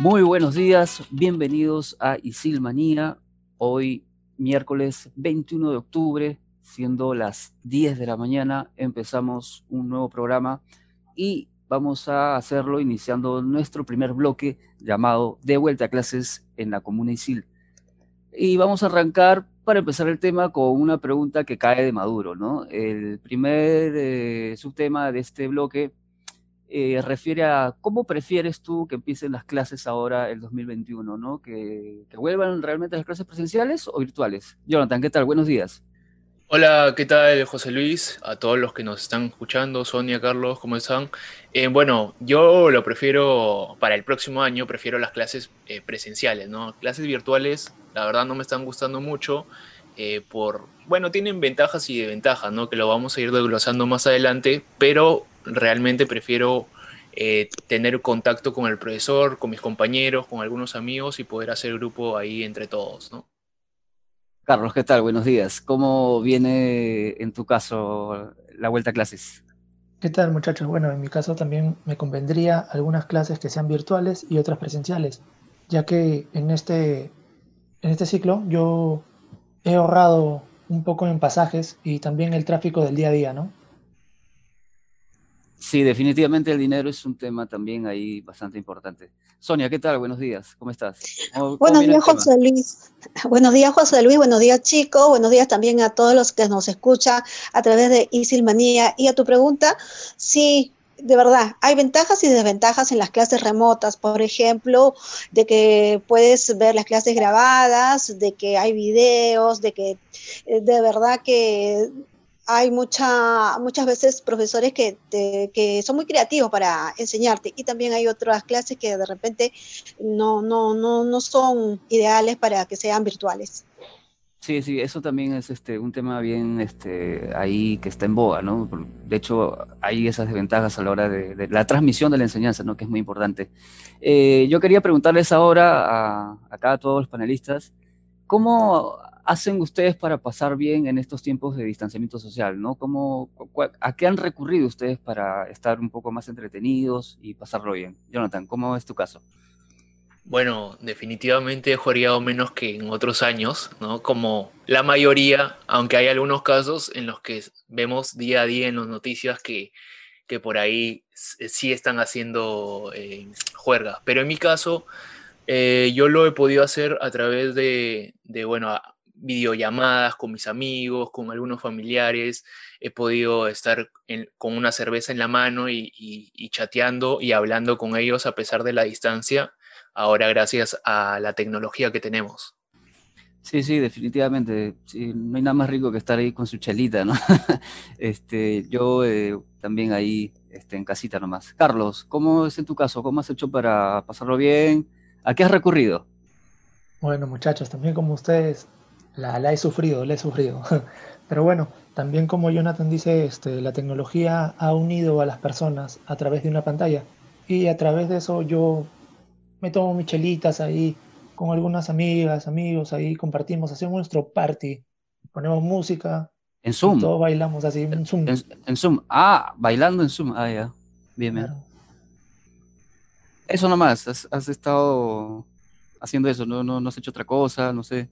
Muy buenos días, bienvenidos a Isilmanía. Hoy, miércoles 21 de octubre, siendo las 10 de la mañana, empezamos un nuevo programa y vamos a hacerlo iniciando nuestro primer bloque llamado De vuelta a clases en la Comuna Isil. Y vamos a arrancar para empezar el tema con una pregunta que cae de Maduro, ¿no? El primer eh, subtema de este bloque eh, refiere a cómo prefieres tú que empiecen las clases ahora el 2021, ¿no? Que, vuelvan realmente las clases presenciales o virtuales. Jonathan, ¿qué tal? Buenos días. Hola, ¿qué tal José Luis? A todos los que nos están escuchando, Sonia, Carlos, ¿cómo están? Eh, bueno, yo lo prefiero para el próximo año, prefiero las clases eh, presenciales, ¿no? Clases virtuales, la verdad no me están gustando mucho por, bueno, tienen ventajas y desventajas, ¿no? Que lo vamos a ir desglosando más adelante, pero realmente prefiero tener contacto con el profesor, con mis compañeros, con algunos amigos y poder hacer grupo ahí entre todos, ¿no? Carlos, ¿qué tal? Buenos días. ¿Cómo viene en tu caso la vuelta a clases? ¿Qué tal muchachos? Bueno, en mi caso también me convendría algunas clases que sean virtuales y otras presenciales, ya que en este, en este ciclo yo he ahorrado un poco en pasajes y también el tráfico del día a día, ¿no? Sí, definitivamente el dinero es un tema también ahí bastante importante. Sonia, ¿qué tal? Buenos días, ¿cómo estás? buenos días, José Luis. Buenos días, José Luis. Buenos días, chicos. Buenos días también a todos los que nos escuchan a través de Isilmanía. Y a tu pregunta, sí, de verdad, hay ventajas y desventajas en las clases remotas, por ejemplo, de que puedes ver las clases grabadas, de que hay videos, de que eh, de verdad que hay mucha, muchas veces profesores que, que son muy creativos para enseñarte y también hay otras clases que de repente no, no, no, no son ideales para que sean virtuales. Sí, sí, eso también es este, un tema bien este, ahí que está en boga, ¿no? De hecho, hay esas desventajas a la hora de, la transmisión de la enseñanza, ¿no? Que es muy importante. Eh, yo quería preguntarles ahora a, acá a todos los panelistas, ¿cómo hacen ustedes para pasar bien en estos tiempos de distanciamiento social? ¿no? ¿Cómo, ¿A qué han recurrido ustedes para estar un poco más entretenidos y pasarlo bien? Jonathan, ¿cómo es tu caso? Bueno, definitivamente he jugado menos que en otros años, ¿no? Como la mayoría, aunque hay algunos casos en los que vemos día a día en las noticias que, que por ahí sí están haciendo eh, juerga. Pero en mi caso, eh, yo lo he podido hacer a través de, de bueno, videollamadas con mis amigos, con algunos familiares, he podido estar con una cerveza en la mano y, chateando y hablando con ellos a pesar de la distancia, ahora gracias a la tecnología que tenemos. Sí, sí, definitivamente. no hay nada más rico que estar ahí con su chelita, ¿no? este, yo eh, también ahí este, en casita nomás. Carlos, ¿cómo es en tu caso? ¿Cómo has hecho para pasarlo bien? ¿A qué has recurrido? Bueno, muchachos, también como ustedes, la, he sufrido, la he sufrido. Pero bueno, también como Jonathan dice, este, la tecnología ha unido a las personas a través de una pantalla. Y a través de eso yo me tomo michelitas ahí con algunas amigas, amigos, ahí compartimos, hacemos nuestro party, ponemos música. En Zoom. Todos bailamos así, en Zoom. En, Zoom. Ah, bailando en Zoom. Ah, ya. Bien, bien. Eso nomás, has, has, estado haciendo eso, no, no, no has hecho otra cosa, no sé.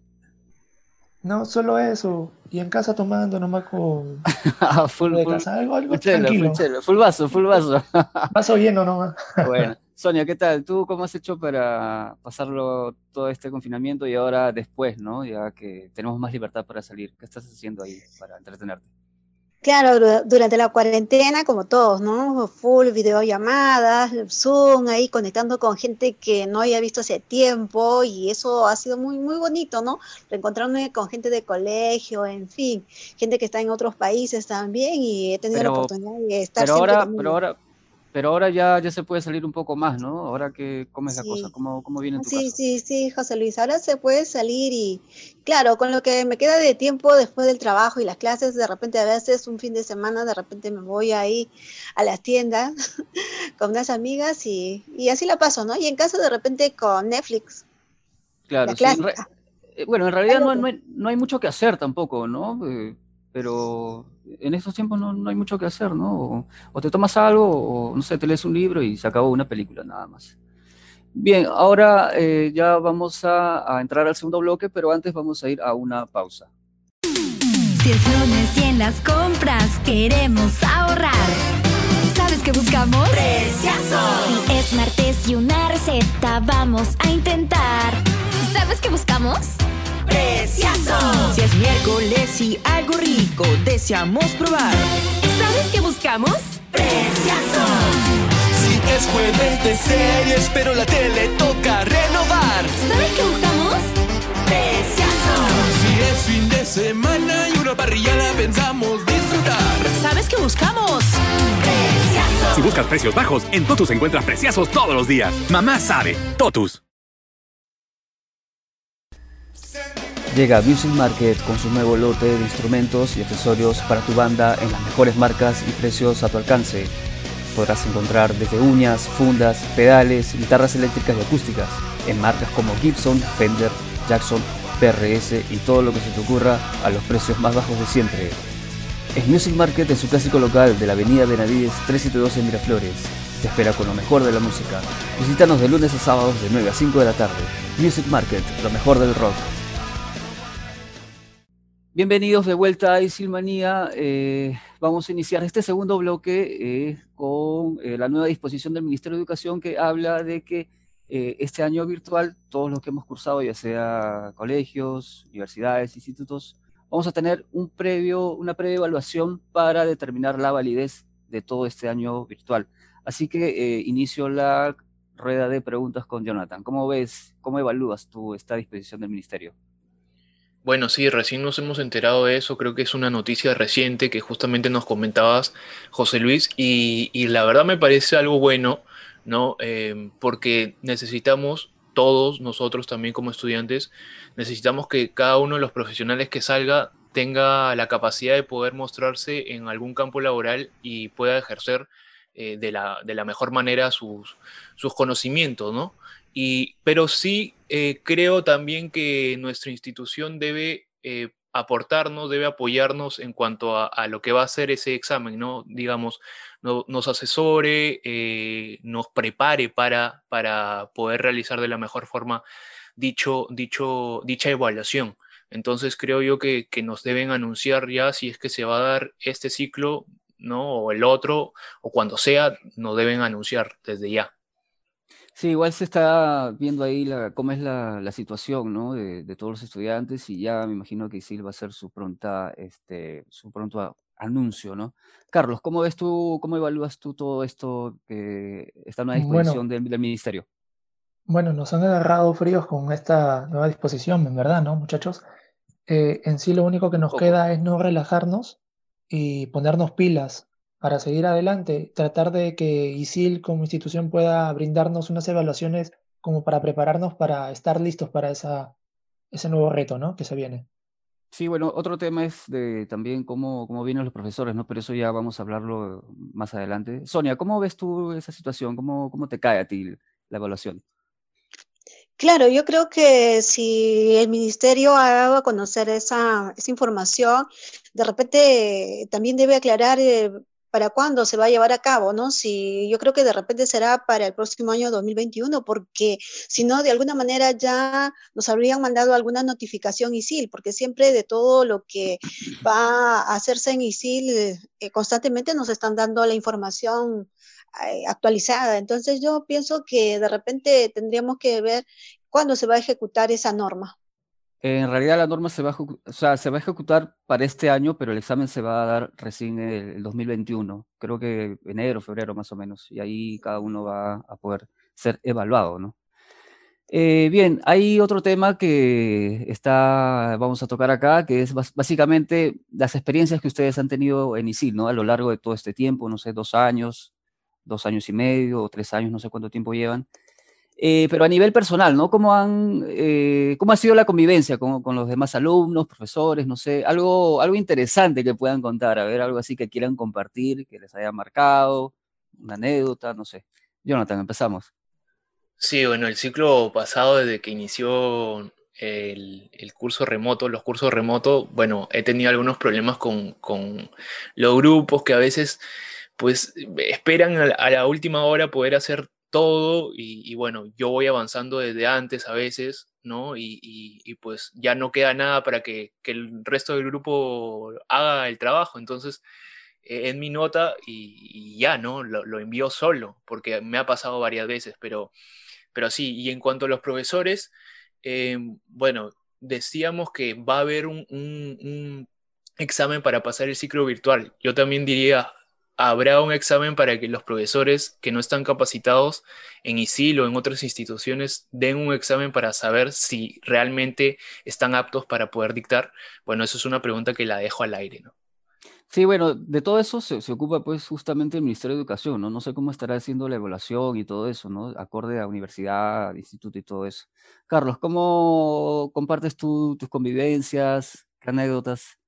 No, solo eso. Y en casa tomando nomás con. Ah, full, de casa, algo, algo tranquilo. Full, vaso, full vaso. vaso lleno nomás. bueno. Sonia, ¿qué tal? ¿Tú cómo has hecho para pasarlo todo este confinamiento y ahora después, ¿no? Ya que tenemos más libertad para salir. ¿Qué estás haciendo ahí para entretenerte? Claro, durante la cuarentena, como todos, ¿no? Full videollamadas, Zoom, ahí conectando con gente que no había visto hace tiempo y eso ha sido muy, muy bonito, ¿no? Reencontrarme con gente de colegio, en fin, gente que está en otros países también y he tenido la oportunidad de estar pero ahora, pero ahora, pero ahora ya, ya se puede salir un poco más, ¿no? Ahora que comes la cosa, ¿cómo, cómo viene tu Sí, sí, sí, José Luis, ahora se puede salir y, claro, con lo que me queda de tiempo después del trabajo y las clases, de repente a veces un fin de semana, de repente me voy ahí a las tiendas con unas amigas y, y así la paso, ¿no? Y en casa de repente con Netflix. Claro, sí, eh, bueno, en realidad no, no, hay, no hay mucho que hacer tampoco, ¿no? Eh, pero en estos tiempos no, no, hay mucho que hacer, ¿no? O, te tomas algo, o no sé, te lees un libro y se acabó una película nada más. Bien, ahora eh, ya vamos a, entrar al segundo bloque, pero antes vamos a ir a una pausa. Si es lunes y en las compras queremos ahorrar. ¿Sabes qué buscamos? Precioso. Si es martes y una receta vamos a intentar. ¿Sabes qué buscamos? Precioso. Si es miércoles y algo rico deseamos probar. ¿Sabes qué buscamos? Precioso. Si es jueves de series, pero la tele toca renovar. ¿Sabes qué buscamos? Precioso. Si es fin de semana y una parrillada pensamos disfrutar. ¿Sabes qué buscamos? Precioso. Si buscas precios bajos, en Totus encuentras preciosos todos los días. Mamá sabe, Totus. Llega Music Market con su nuevo lote de instrumentos y accesorios para tu banda en las mejores marcas y precios a tu alcance. Podrás encontrar desde uñas, fundas, pedales, guitarras eléctricas y acústicas en marcas como Gibson, Fender, Jackson, PRS y todo lo que se te ocurra a los precios más bajos de siempre. Es Music Market en su clásico local de la avenida Benavides 372 en Miraflores. Te espera con lo mejor de la música. Visítanos de lunes a sábados de 9 a 5 de la tarde. Music Market, lo mejor del rock. Bienvenidos de vuelta a Isilmanía. Eh, vamos a iniciar este segundo bloque eh, con eh, la nueva disposición del Ministerio de Educación que habla de que este año virtual, todos los que hemos cursado, ya sea colegios, universidades, institutos, vamos a tener un previo, una previa evaluación para determinar la validez de todo este año virtual. Así que inicio la rueda de preguntas con Jonathan. ¿Cómo ves, cómo evalúas tú esta disposición del Ministerio? Bueno, sí, recién nos hemos enterado de eso, creo que es una noticia reciente que justamente nos comentabas, José Luis, y, la verdad me parece algo bueno, ¿no? Em, porque necesitamos, todos nosotros también como estudiantes, necesitamos que cada uno de los profesionales que salga tenga la capacidad de poder mostrarse en algún campo laboral y pueda ejercer eh, de, la, de, la, mejor manera sus, sus conocimientos, ¿no? Pero sí eh, creo también que nuestra institución debe eh, aportarnos, debe apoyarnos en cuanto a, lo que va a ser ese examen, ¿no? Digamos, nos asesore, eh, nos prepare para, para poder realizar de la mejor forma dicho, dicho, dicha evaluación. Entonces creo yo que, que, nos deben anunciar ya si es que se va a dar este ciclo, ¿no? O el otro, o cuando sea, nos deben anunciar desde ya. Sí, igual se está viendo ahí la, cómo es la, la situación, ¿no? De, de, todos los estudiantes y ya me imagino que Isil va a ser su pronta, este, su pronto anuncio, ¿no? Carlos, ¿cómo ves tú, cómo evalúas tú todo esto que está en una disposición del, del, ministerio? Bueno, nos han agarrado fríos con esta nueva disposición, en verdad, ¿no, muchachos? Eh, en sí lo único que nos queda es no relajarnos y ponernos pilas para seguir adelante, tratar de que ISIL como institución pueda brindarnos unas evaluaciones como para prepararnos para estar listos para esa, ese nuevo reto ¿no? que se viene. Sí, bueno, otro tema es de también cómo, cómo vienen los profesores, ¿no? Pero eso ya vamos a hablarlo más adelante. Sonia, ¿cómo ves tú esa situación? ¿Cómo, cómo te cae a ti la evaluación? Claro, yo creo que si el ministerio ha dado a conocer esa, esa información, de repente también debe aclarar eh, para cuándo se va a llevar a cabo, ¿no? Si yo creo que de repente será para el próximo año 2021, porque si no, de alguna manera ya nos habrían mandado alguna notificación ISIL, porque siempre de todo lo que va a hacerse en ISIL, eh, constantemente nos están dando la información eh, actualizada. Entonces yo pienso que de repente tendríamos que ver cuándo se va a ejecutar esa norma. En realidad la norma se va, a, ejecutar para este año, pero el examen se va a dar recién el, el 2021, creo que enero, febrero más o menos, y ahí cada uno va a poder ser evaluado, ¿no? Eh, bien, hay otro tema que está, vamos a tocar acá, que es básicamente las experiencias que ustedes han tenido en ISIL, ¿no? A lo largo de todo este tiempo, no sé, dos años, dos años y medio o tres años, no sé cuánto tiempo llevan. Eh, pero a nivel personal, ¿no? ¿Cómo, han, eh, ¿Cómo ha sido la convivencia con, con, los demás alumnos, profesores, no sé, algo, algo interesante que puedan contar, a ver, algo así que quieran compartir, que les haya marcado, una anécdota, no sé. Jonathan, empezamos. Sí, bueno, el ciclo pasado, desde que inició el, el, curso remoto, los cursos remotos, bueno, he tenido algunos problemas con, con los grupos que a veces, pues, esperan a, a la última hora poder hacer todo y, bueno, yo voy avanzando desde antes a veces, ¿no? Y, pues ya no queda nada para que, el resto del grupo haga el trabajo. Entonces, en mi nota y, ya, ¿no? Lo, envío solo, porque me ha pasado varias veces, pero, pero sí, y en cuanto a los profesores, em, bueno, decíamos que va a haber un examen para pasar el ciclo virtual. Yo también diría, habrá un examen para que los profesores que no están capacitados en ISIL o en otras instituciones den un examen para saber si realmente están aptos para poder dictar. Bueno, eso es una pregunta que la dejo al aire, ¿no? Sí, bueno, de todo eso se, ocupa pues justamente el Ministerio de Educación, ¿no? No sé cómo estará haciendo la evaluación y todo eso, ¿no? Acorde a universidad, instituto y todo eso. Carlos, ¿cómo compartes tú tus convivencias, qué anécdotas?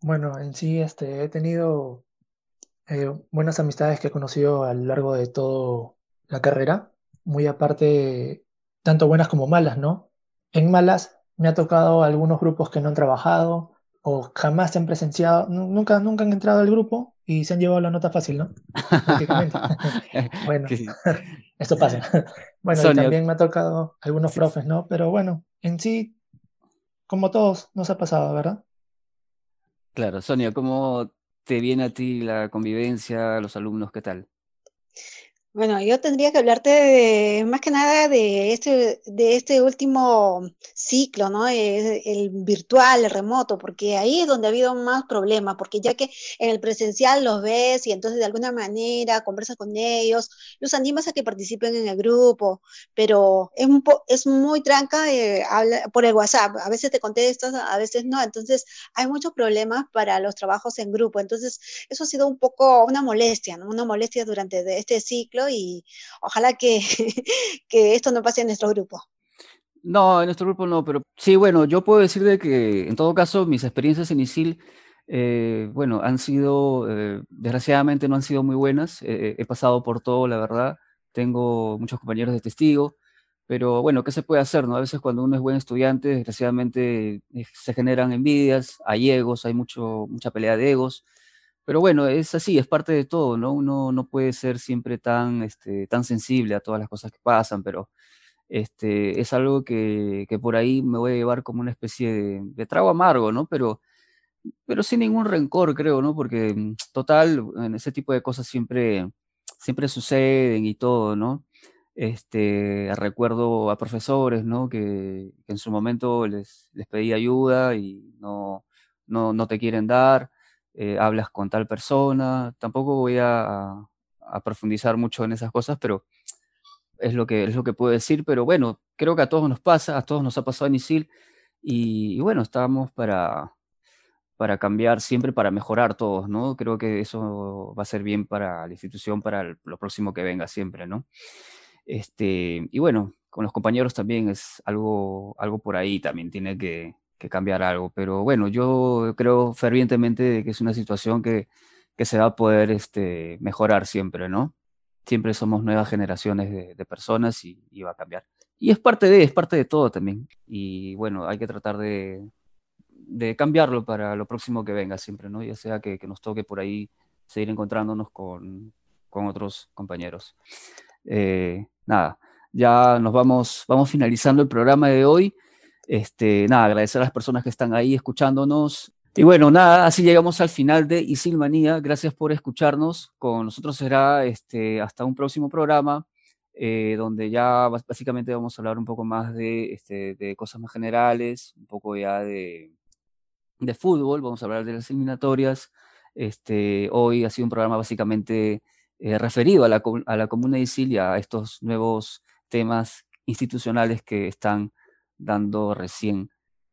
Bueno, en sí este, he tenido eh, buenas amistades que he conocido a lo largo de toda la carrera, muy aparte, tanto buenas como malas, ¿no? En malas me ha tocado algunos grupos que no han trabajado o jamás se han presenciado, nunca, nunca han entrado al grupo y se han llevado la nota fácil, ¿no? Prácticamente. bueno, esto pasa. bueno, y también me ha tocado algunos profes, ¿no? Pero bueno, en sí, como todos, nos ha pasado, ¿verdad? Claro, Sonia, ¿cómo te viene a ti la convivencia, los alumnos, qué tal? Bueno, yo tendría que hablarte de, más que nada de este, de este último ciclo, ¿no? El, el, virtual, el remoto, porque ahí es donde ha habido más problemas, porque ya que en el presencial los ves y entonces de alguna manera conversas con ellos, los animas a que participen en el grupo, pero es, un es muy tranca eh, habla, por el WhatsApp, a veces te contestas, a veces no, entonces hay muchos problemas para los trabajos en grupo, entonces eso ha sido un poco una molestia, ¿no? Una molestia durante este ciclo y ojalá que, que esto no pase en nuestro grupo. No, en nuestro grupo no, pero sí, bueno, yo puedo decir de que en todo caso mis experiencias en ISIL, eh, bueno, han sido, eh, desgraciadamente no han sido muy buenas, eh, he pasado por todo, la verdad, tengo muchos compañeros de testigo, pero bueno, ¿qué se puede hacer? No? A veces cuando uno es buen estudiante, desgraciadamente se generan envidias, hay egos, hay mucho, mucha pelea de egos, pero bueno, es así, es parte de todo, ¿no? Uno no puede ser siempre tan, este, tan sensible a todas las cosas que pasan, pero este, es algo que, que por ahí me voy a llevar como una especie de, trago amargo, ¿no? Pero, pero sin ningún rencor, creo, ¿no? Porque mm, total, en ese tipo de cosas siempre, siempre suceden y todo, ¿no? Este, recuerdo a profesores, ¿no? Que, que en su momento les, les pedí ayuda y no, no, no te quieren dar eh, hablas con tal persona. Tampoco voy a, profundizar mucho en esas cosas, pero es lo, que, es lo que puedo decir. Pero bueno, creo que a todos nos pasa, a todos nos ha pasado en ISIL. Y, bueno, estamos para, para cambiar, siempre para mejorar todos, ¿no? Creo que eso va a ser bien para la institución, para lo próximo que venga siempre, ¿no? Este, y bueno, con los compañeros también es algo, algo por ahí, también tiene que, cambiar algo. Pero bueno, yo creo fervientemente que es una situación que, que se va a poder este, mejorar siempre, ¿no? Siempre somos nuevas generaciones de, personas y, va a cambiar. Y es parte de, es parte de todo también. Y bueno, hay que tratar de, de cambiarlo para lo próximo que venga siempre, ¿no? Ya sea que, que nos toque por ahí seguir encontrándonos con, con otros compañeros. Eh, nada, ya nos vamos, vamos finalizando el programa de hoy. Este, nada, agradecer a las personas que están ahí escuchándonos. Y bueno, nada, así llegamos al final de Isilmanía. Gracias por escucharnos. Con nosotros será este, hasta un próximo programa, eh, donde ya básicamente vamos a hablar un poco más de, este, de cosas más generales, un poco ya de, de fútbol, vamos a hablar de las eliminatorias. Este, hoy ha sido un programa básicamente eh, referido a la, a la comuna de Isil y a estos nuevos temas institucionales que están dando recién,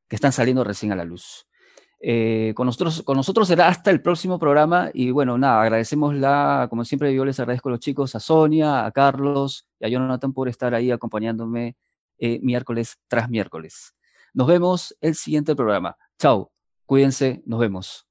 que están saliendo recién a la luz. Eh, con, nosotros, con nosotros será hasta el próximo programa y bueno, nada, agradecemos la, como siempre yo les agradezco a los chicos, a Sonia, a Carlos y a Jonathan por estar ahí acompañándome eh, miércoles tras miércoles. Nos vemos el siguiente programa. Chao, cuídense, nos vemos.